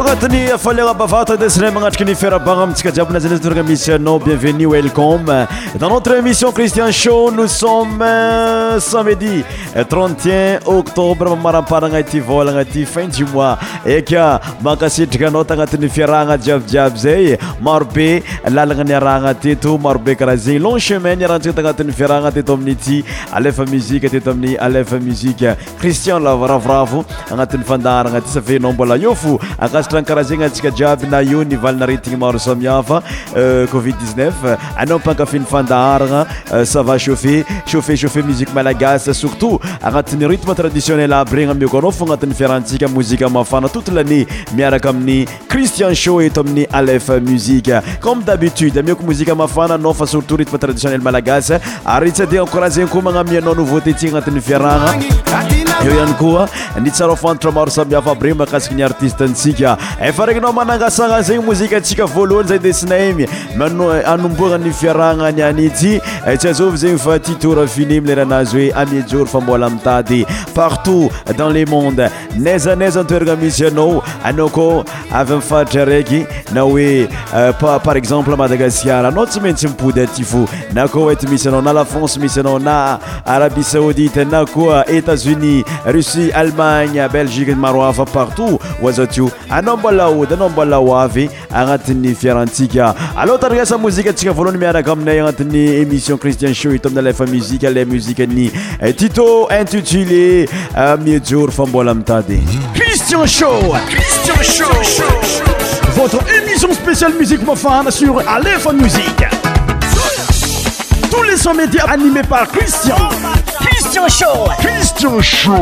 anatiny faleabavatsa manatrk nfirabana atskaiaynmisyaa ienvenu weom an notre émission cristian sh nssome samei tbeamaraaanan in oisae nayrahniaiaayaayen akarah zeny ansikajiabya io vanatnaaoiacovid9 euh, ana akafinyfanhaanasava euh, chae chaethae muzi malagas surtot agnatin'yrytme traditionnel aby enyko afanat'yfarahnsikamozimafanatanmiarakaamin'ny cristian sh eto amin'ny alf muzie comme d'abitude ikomozimafaaa sieaaas aytsaiakhzenykmanaaveautéianatyfarana eo iany koa ny tsarafantatra maro samiafaaby re mahakasika ny artistentsika efa raikinao manangasana zegny mozikatsika voalohany za de snamy anombonany fiaranany anity eh, tsyazaov zegny fa titorafini mileranazy hoe amjory fambolamitady partout dans le monde nazanaizaantoerana misy anao anao ko avy amin'n faritra araiky na hoe eh, par exemple madagasikara anao tsy maintsy mipody aty fo na koa ty misy anao na lafonce misy anao na arabi saodita na koa etatsnis russie allemagne belgike maroafa partout oazao ti o anao mbola ody anao mbola oavy agnatin'ny fiarantsika aloatariressa mozike atsika voalohany miaraka aminay agnatin'ny émission khristian show itoamina alefa muzike ala muzike any titot intitulé miex jor fambola amitady christian o كستو شو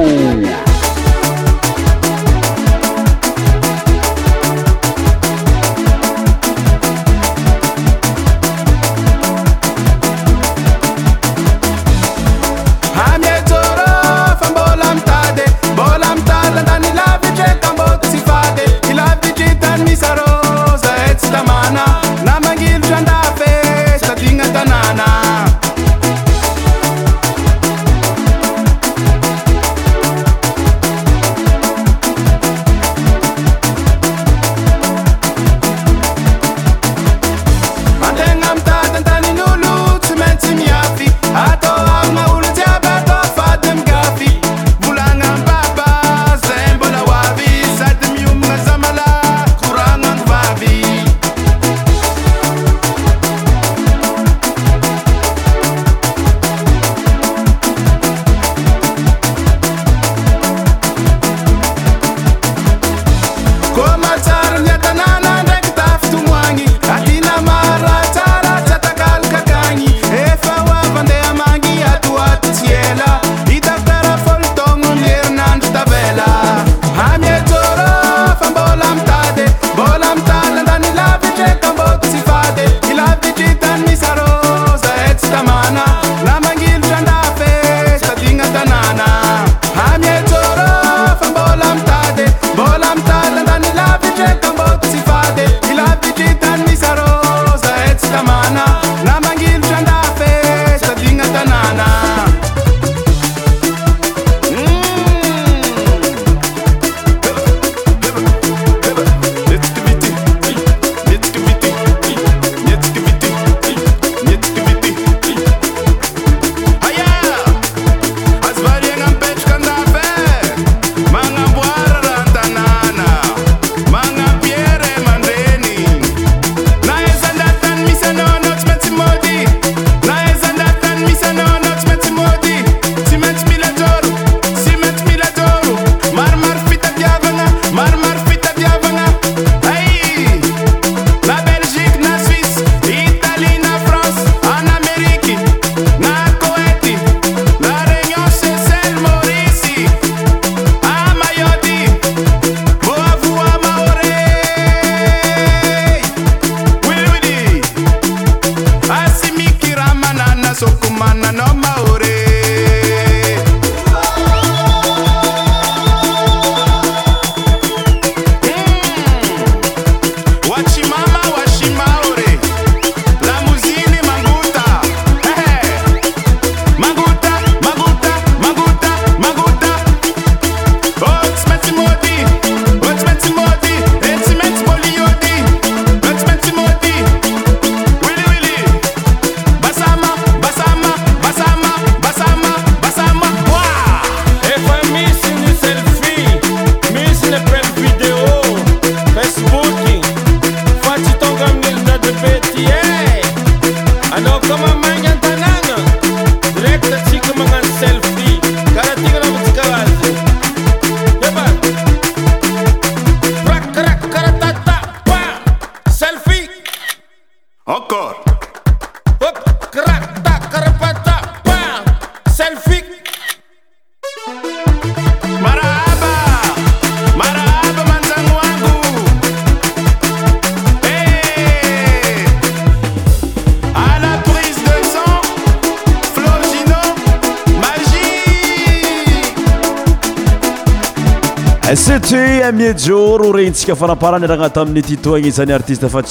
ntsfaraparany hanatamin'nyttonyati nyainfan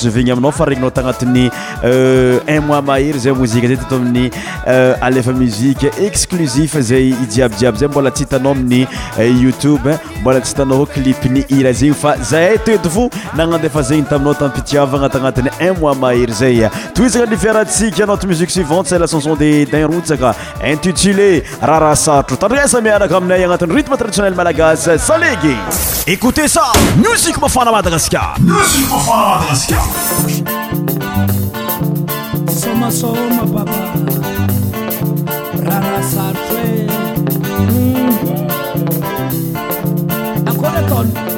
tanyu moiyyexluifayjiabyiabyybhnamyoutbebi ny ntintinyu moihey ayinteano de ioayanytmetrdiiealaas Madagascar Musique ma fan à Madagascar Musique ma fan à Madagascar Soma soma papa Rara sartre mm. Ancora tonno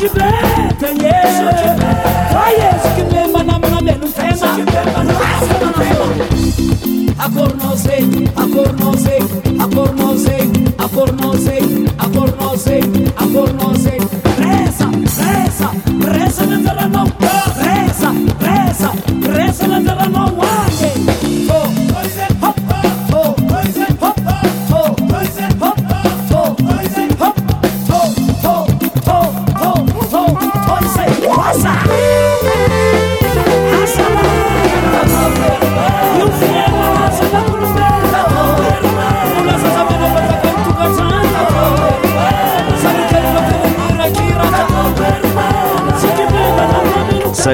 de que Acornosei, acornosei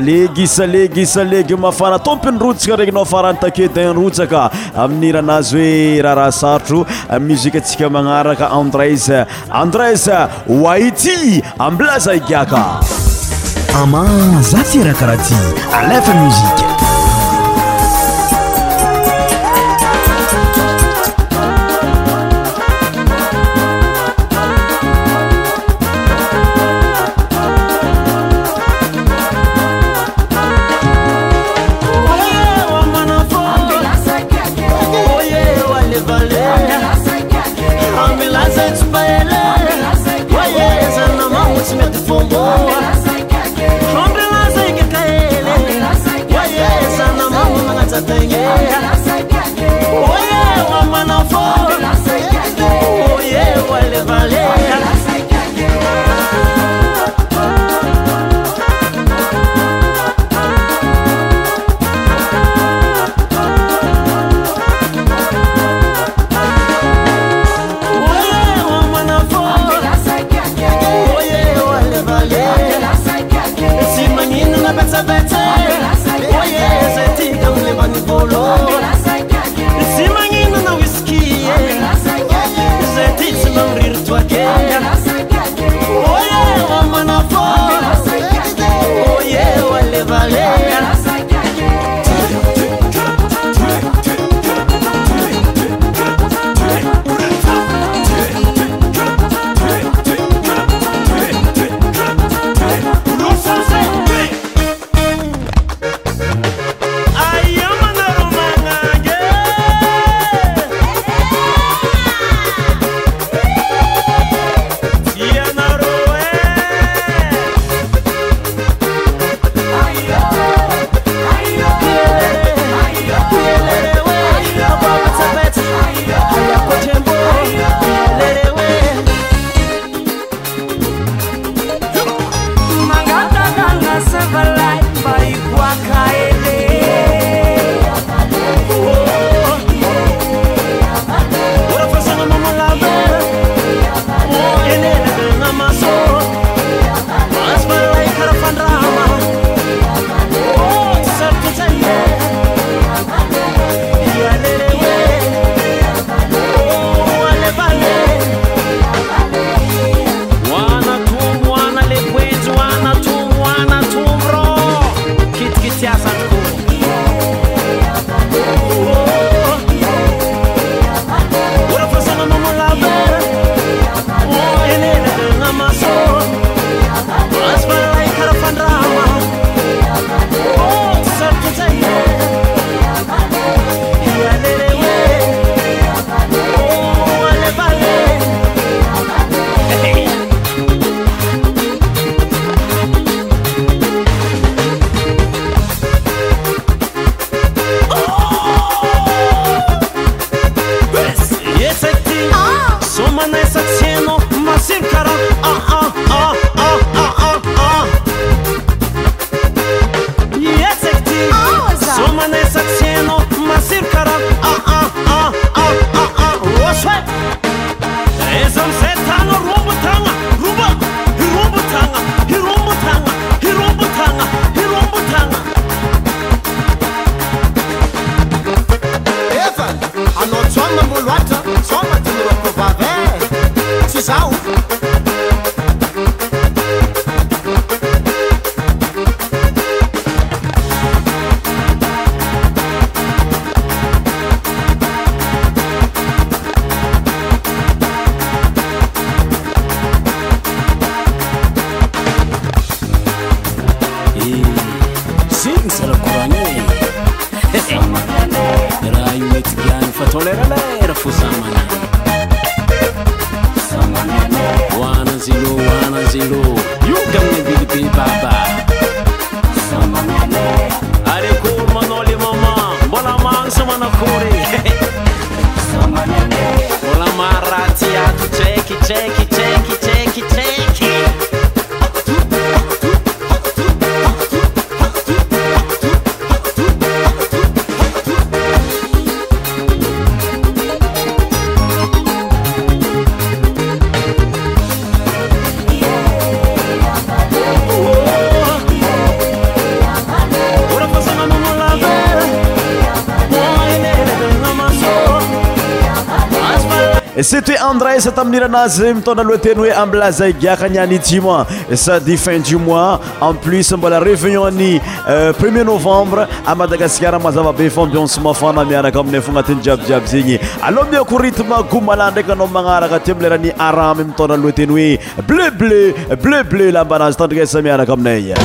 leg isaleg isa legy mafanatompinyrotsika reky nao faranytake dinrotsaka amin'n'hiranazy hoe raharaha sarotro muzika atsika magnaraka andres andres oaity amblazaigiaka ama zafira karaha ty alefa muzike se toet andresa tamin'iranazy mitondra aloha teny hoe amblazay giakanyanytima sadi fin du mois en plus mbola réviiunion-ny euh, premier novembre a madagaskara mazavabe fa mbionsomafana mianaka aminay fo agnatin'ny djiabydjiaby zegny aloha miako rythme goumala ndraiky anao magnaraka ty amilerany aramy mitondra aloha teny hoe bleubleu ble bleu lambanazy tandrikysa mianaka aminayalea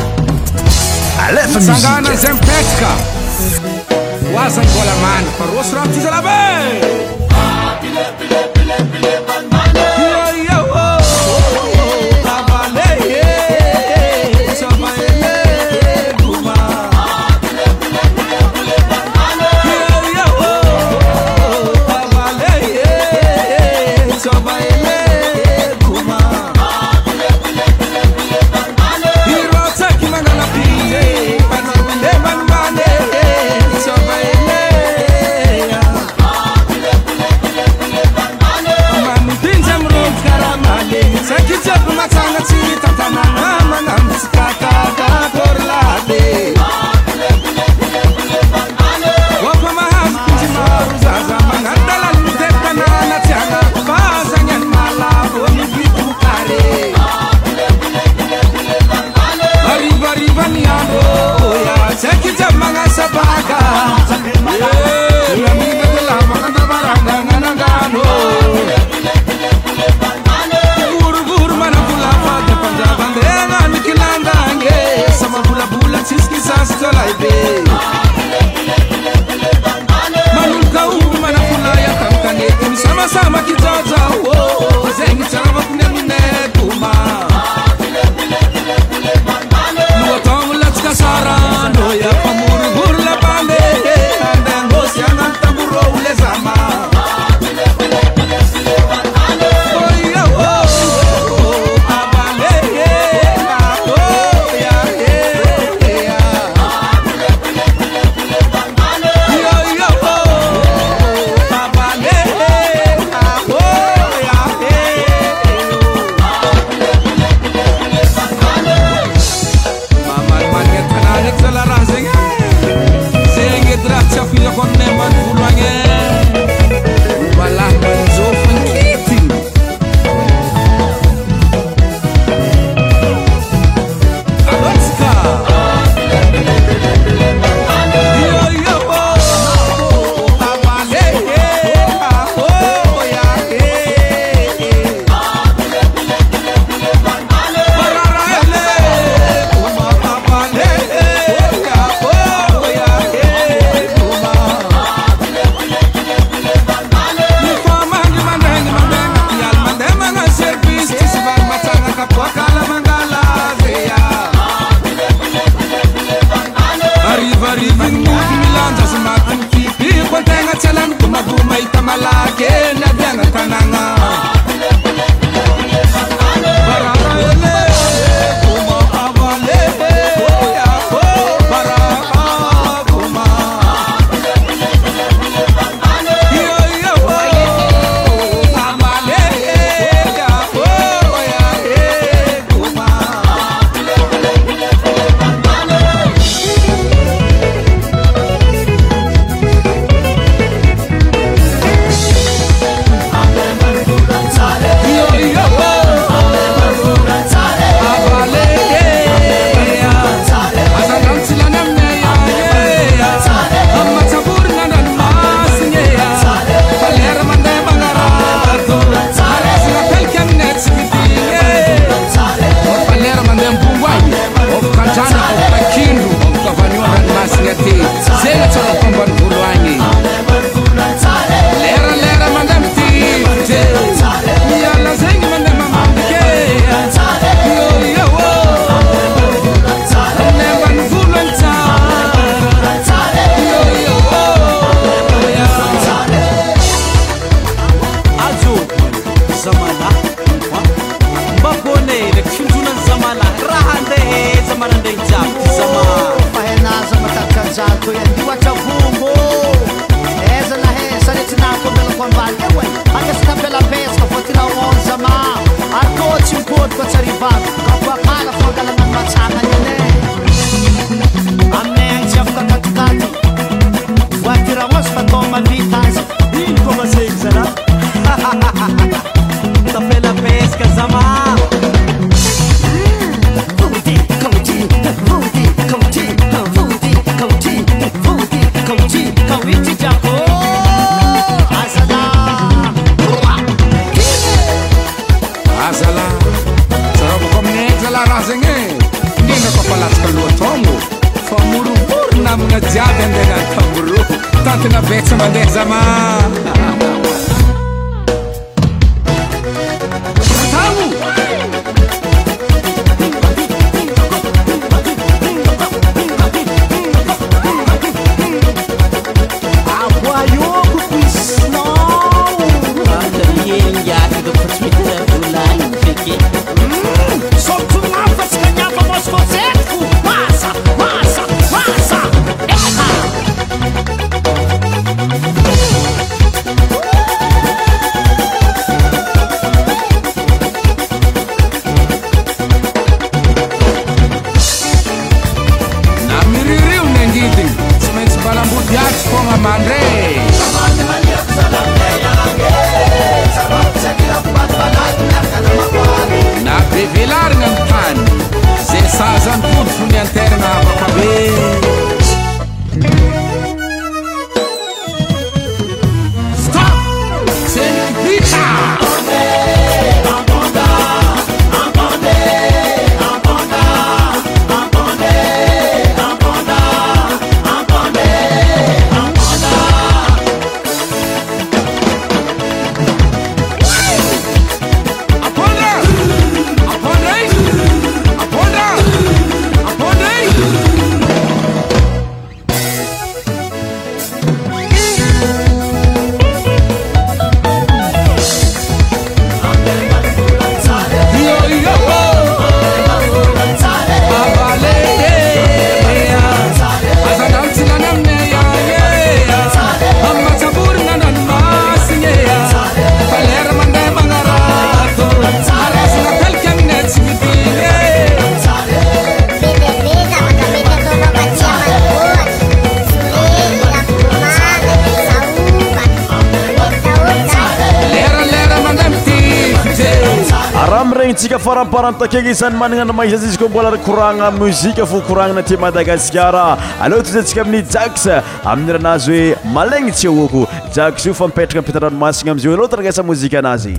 sika faramparamitakegna izany manana ana mahaiazy izy koa mbola koragna mozika fa koragnana ti madagaskara alotaa izyntsika amin'ny jaks amin'n'rahanazy hoe malaignytsy aoako jakx io fa mipetraka mpitandranomasigna amiza aloatana agasa mozika anazy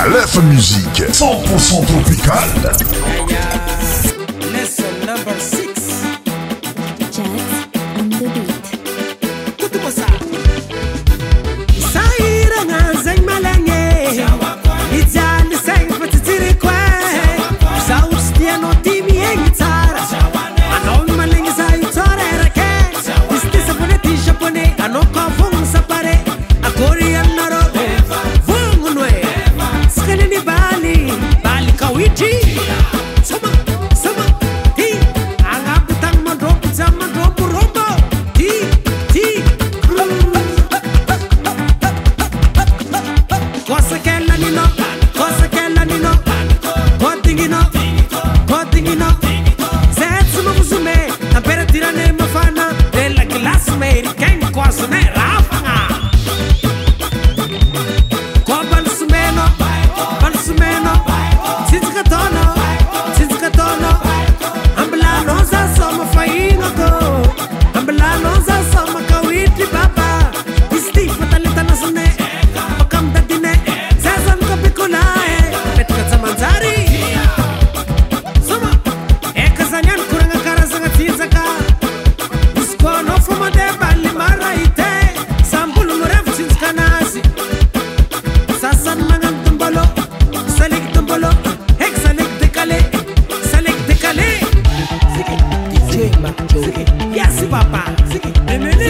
alefa muzike centpour cent tropicale I know.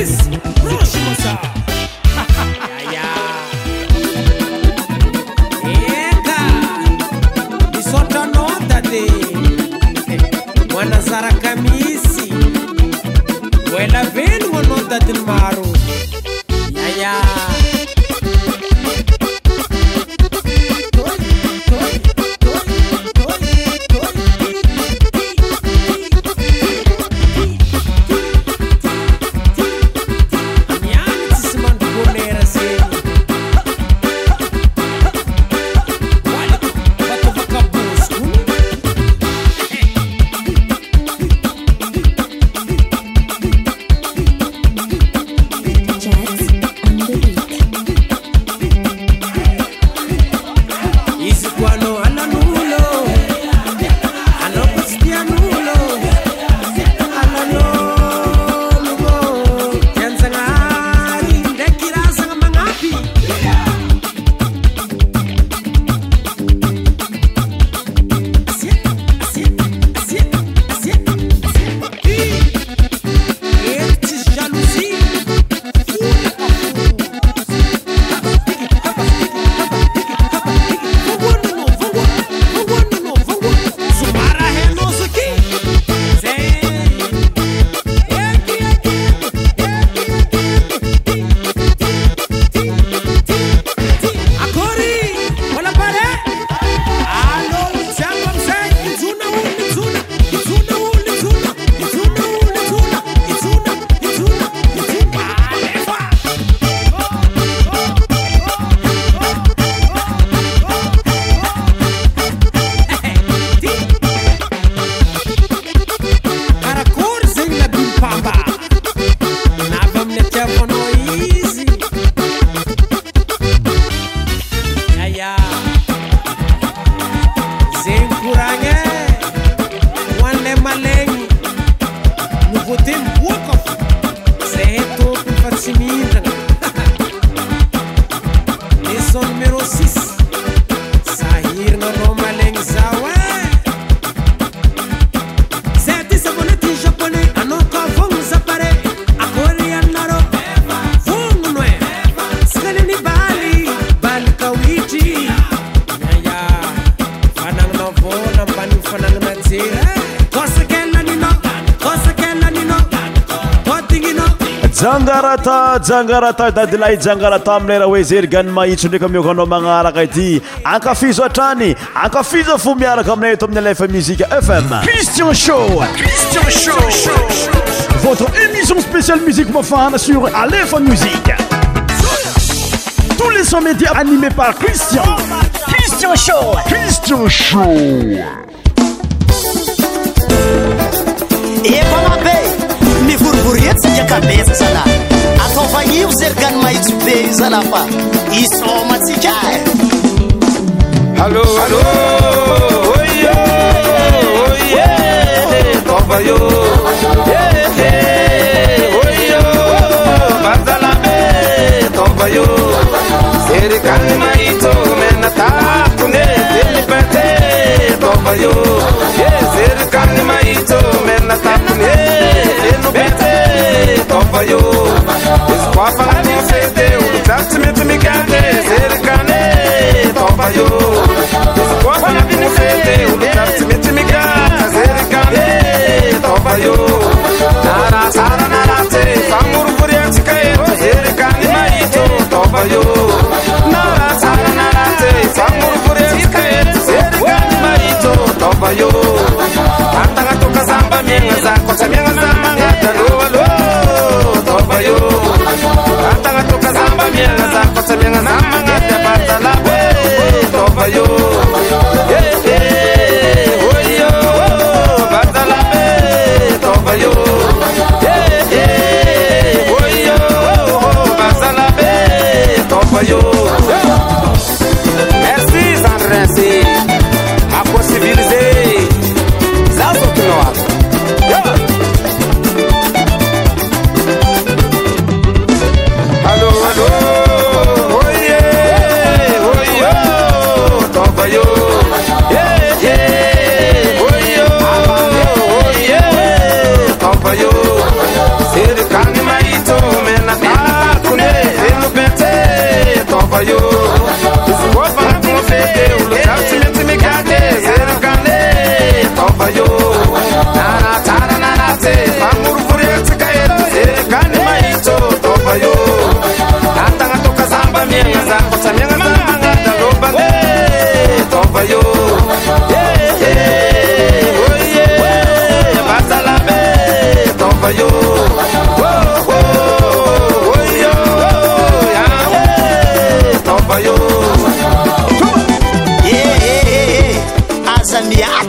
This, Rush Mosa. jangarata dadylahy jangarata amilayraha hoe zerygany maitso ndraiky mioko anao magnaraka ity ankafizo atrany ankafizo fo miaraka aminay eto amin'ny alefa muzika fm cristiancristian sho zeran maitbezlaf smasi Escoa fala de um me me quer, cane, topa eu. I'm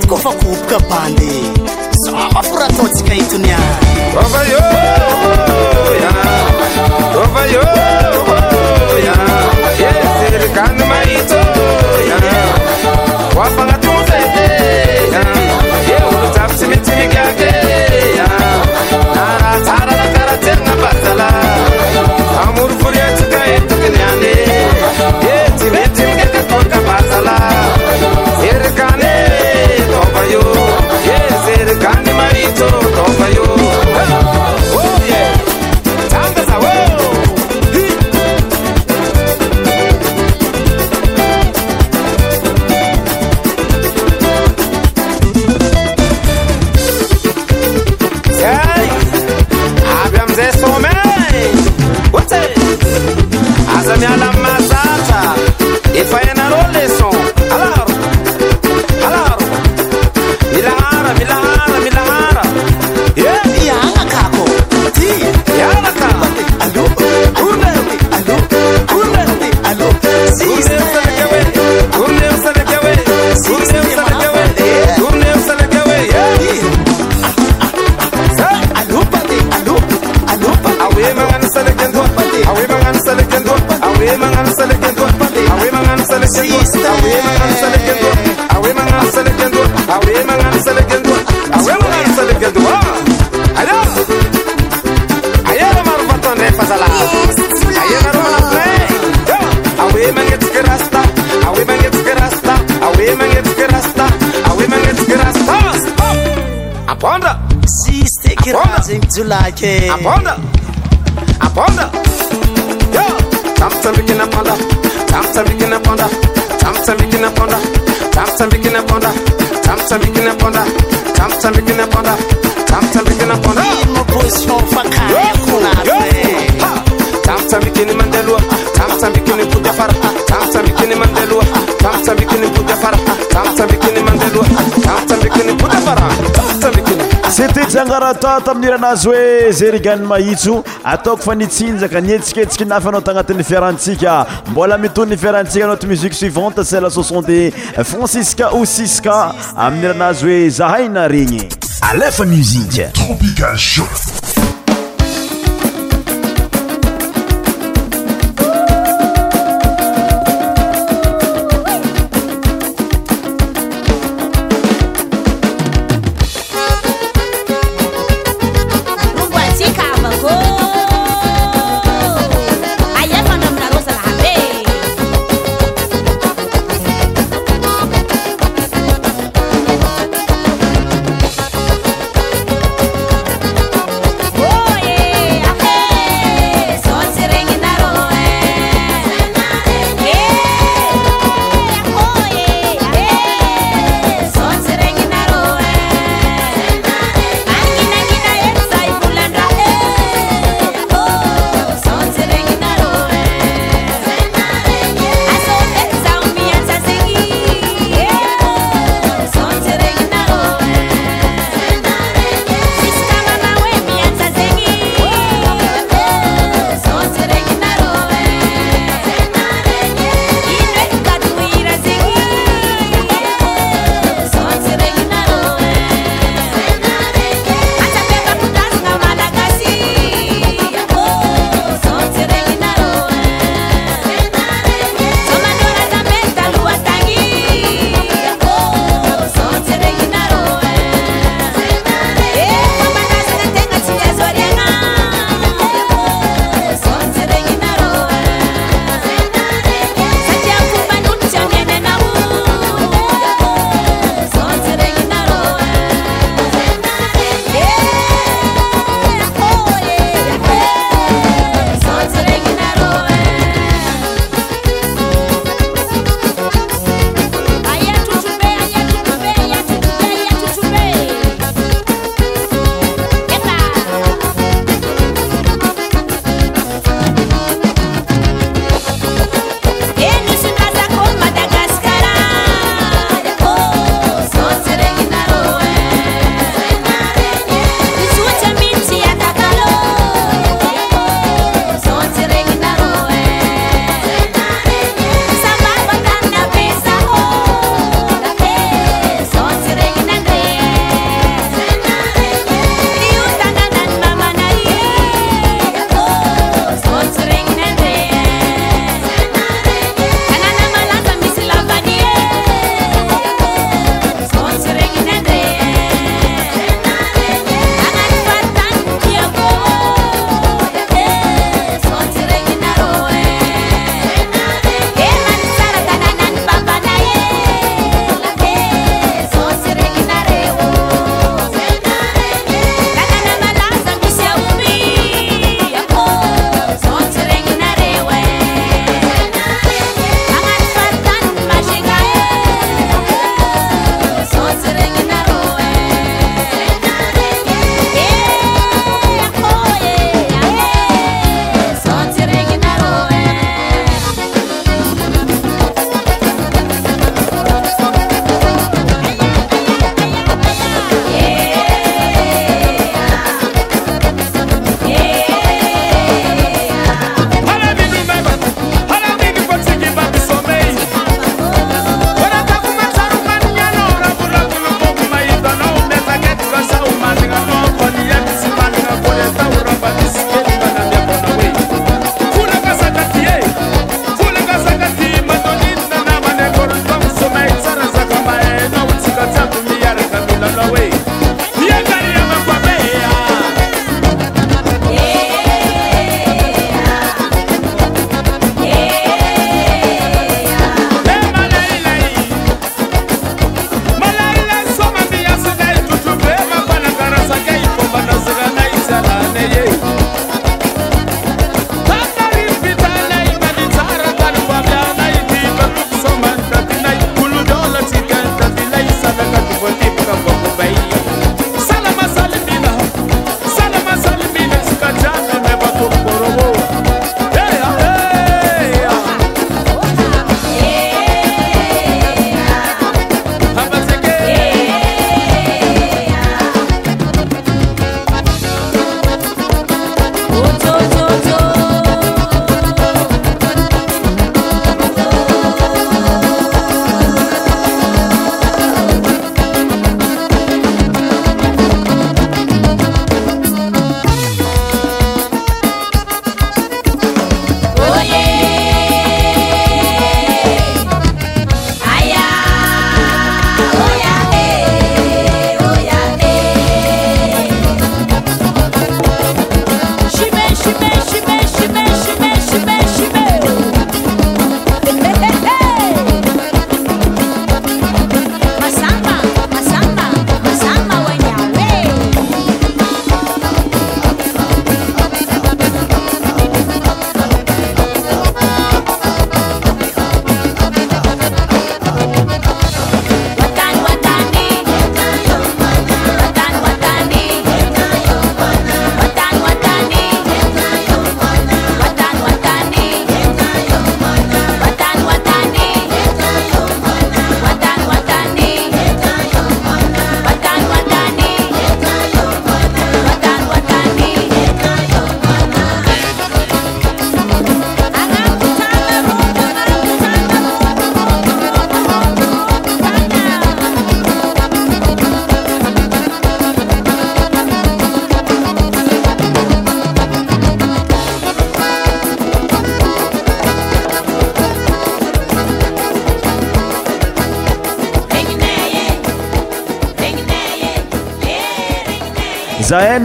kôfa kooboka bandy somaforataotsika itony a How'd you like it? I wonder, I wonder. Yo, Thompson begin a ponder, Thompson begin a ponder, Thompson begin a ponder, Thompson begin a ponder, Thompson begin a ponder, Thompson begin a ponder, Thompson begin a ponder. I'm a push for Fakana. Thompson begin ponder. sete jangaratata amin'ny iranazy hoe zerigany mahitso ataoko fa nitsinjaka nietsiketsiki nafy anao tagnatin'ny fiarantsika mbola miton ny fiarahantsika anao ty muzsiqe suivante cella soxanté franciska ousiska amin'n'iranazy hoe zahaina regny alefa muzike tropical sho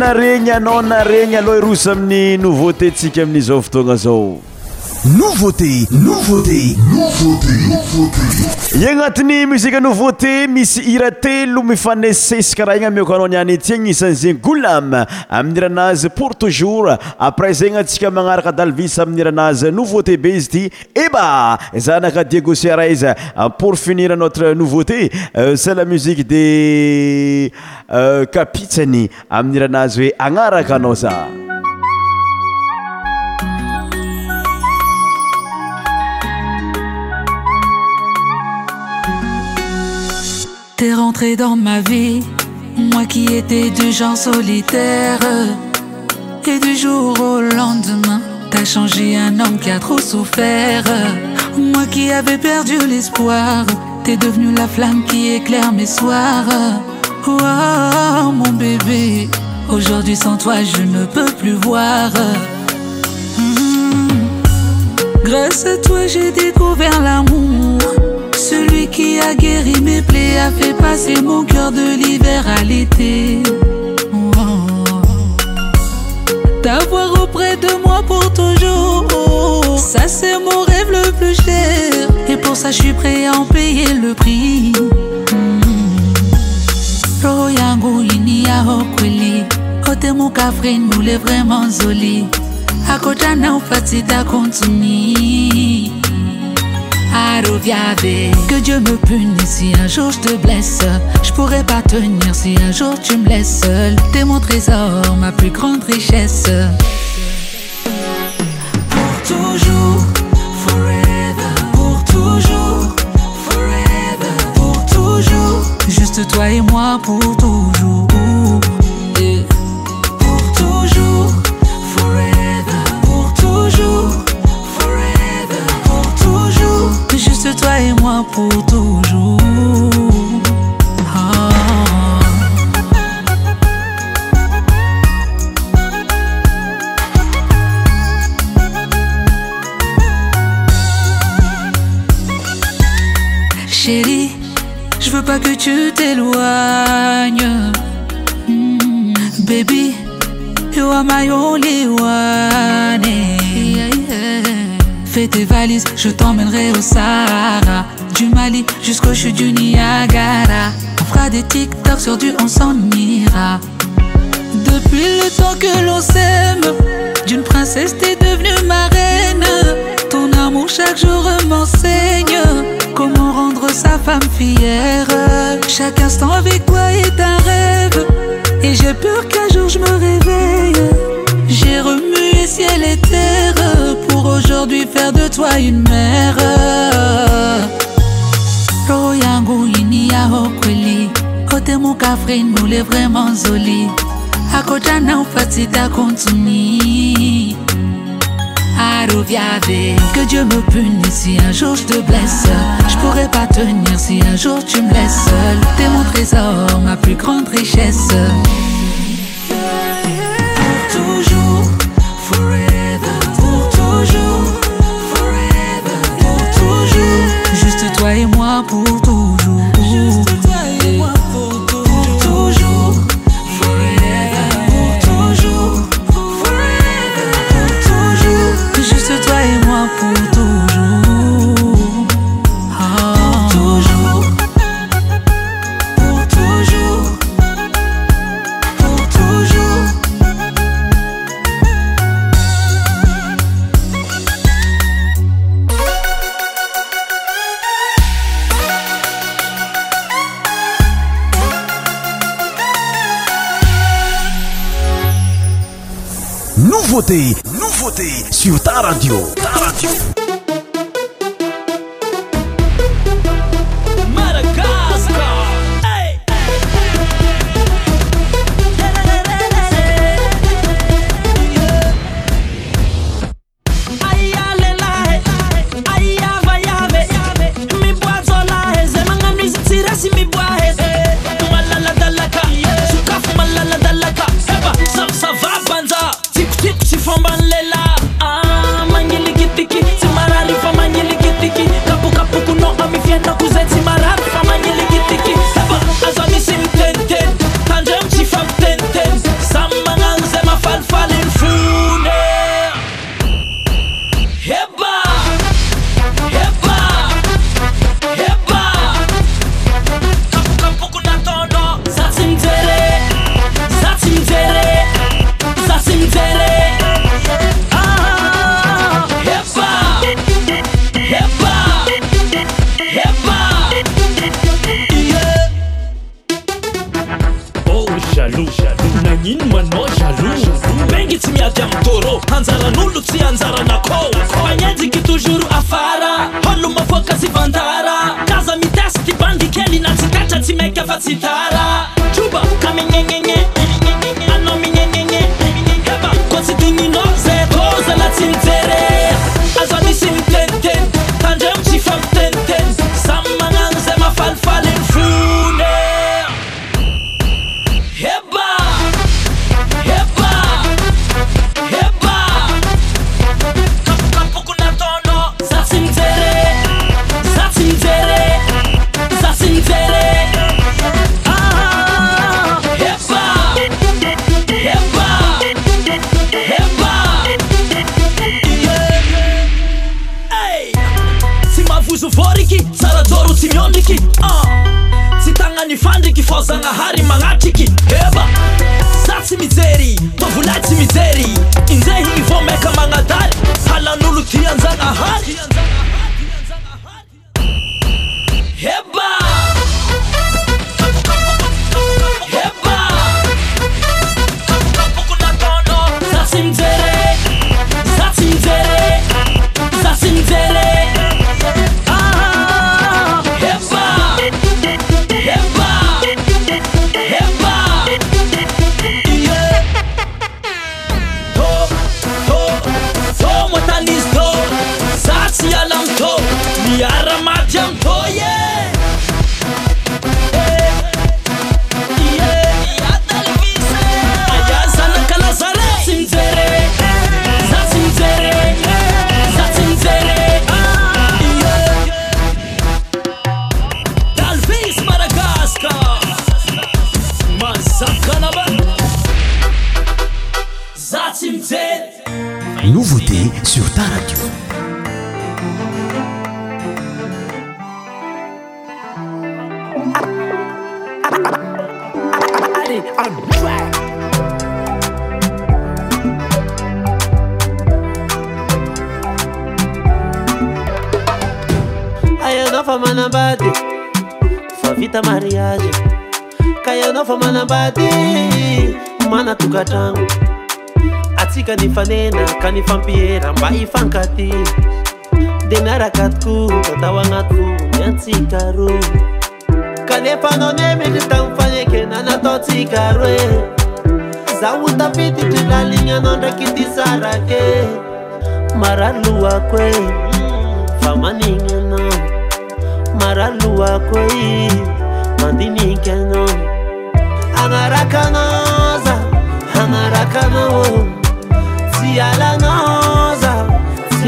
aregny ananaregny aloa iros amin'ny noveauté tsika amina ftonazaooéoé ianatin'y musike nouveauté misy iratelo mifanasesaka raha igny miokanao nianyty nisanyzegny goulam amin'nyiranazy pour tojour après zegny atsika manaraka dalvis ami'nyiranazy nouveauté be izy ity eba zanakadiagosira izy pour finir notre nouveauté euh, ce la musiqe di Euh, kapitsany T'es rentré dans ma vie, moi qui étais du genre solitaire. Et du jour au lendemain, t'as changé un homme qui a trop souffert. Moi qui avais perdu l'espoir, t'es devenu la flamme qui éclaire mes soirs. Oh mon bébé, aujourd'hui sans toi je ne peux plus voir. Hmm. Grâce à toi j'ai découvert l'amour. Celui qui a guéri mes plaies a fait passer mon cœur de l'hiver à l'été. Oh. T'avoir auprès de moi pour toujours, ça c'est mon rêve le plus cher. Et pour ça je suis prêt à en payer le prix. Roho yangu ini yao mon ote mukafreni ule vraiment zoli akotana ufatida à Aroviave Que Dieu me punisse si un jour je te blesse Je pourrais pas tenir si un jour tu me laisses seul T'es mon trésor, ma plus grande richesse toi et moi pour toujours. Pour toujours, forever. Pour toujours, forever. Pour toujours, juste toi et moi pour toujours. Je t'emmènerai au Sahara, du Mali jusqu'au chute du Niagara. On fera des TikTok sur du on s'en ira. Depuis le temps que l'on s'aime, d'une princesse t'es devenue ma reine. Ton amour chaque jour m'enseigne comment rendre sa femme fière. Chaque instant avec toi est un rêve, et j'ai peur qu'un jour je me réveille. J'ai remué ciel et terre pour aujourd'hui faire de toi une mère roho inia vraiment yao kweli kote mukafre vraiment zoli akotana ufasita kontuni que Dieu me punisse si un jour je te blesse. Je pourrais pas tenir si un jour tu me laisses seul. T'es mon trésor, ma plus grande richesse. pour Star Radio. Star Radio.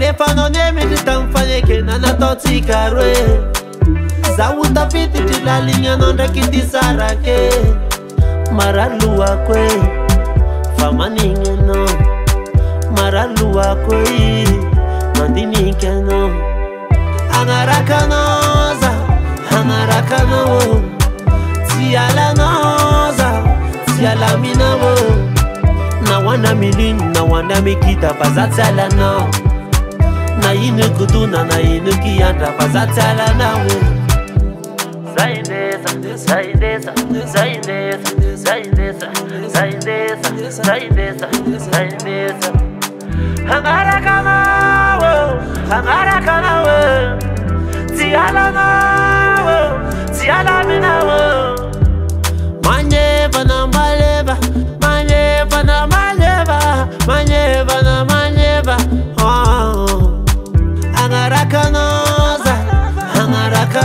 lfananymitytanfanhekenanatoo tsiaroe zaotafity trilaliñanondrakyndizarake maraloakoe famaniñano maraloakoe mandinikena añarakanza añarakana tsialanza sialaminao naanamili naanamikitabaza tsi alana naine kuduna naine kiyanda vazatsalanawo manyevanambaleva manyevanama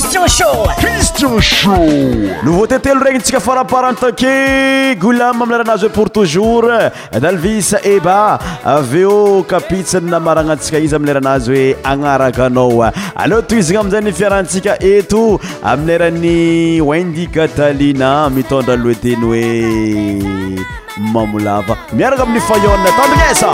cestionho cestionsho noveau tetelo regnintsika faraparantake gulam ameranazy hoe pour toujour dalvis eba aveo kapitsany namaranatsika izy amiyeranazy hoe agnaraka anao aloha toizigna amiizay ny fiarahantsika eto ami'ny eran'ny wendi gatalina mitondra loateny hoe mamolava miaraka amin'ny fayona tamiesa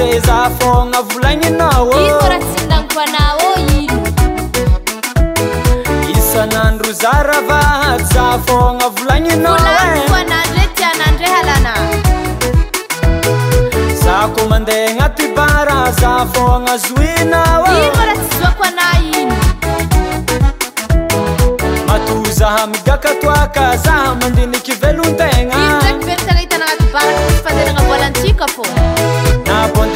ana oh. io oh, isanandro za ravaty zah fogna volagnina eadiadra zah ko mandeha agnaty bara zah fogna zoinaonoao oh. ino mato zaha migakatoaka zaha mandiniky velontegnaeioô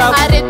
love.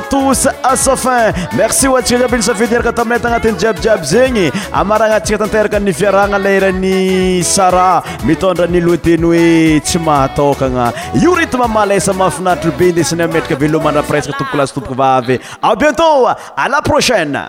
tos asafin merci oantsika kav nysafedinaraka taminytagnatin'ny jiabijiaby zegny amaragna atsika tanteraka niviaragna leran'ny sara mitondra niloateny hoe tsy mahatokagna io reti mamalesa mafinaitrybe ndesana mametraka velomandra presque toboklasy toboko vave a bientôt a la prochaine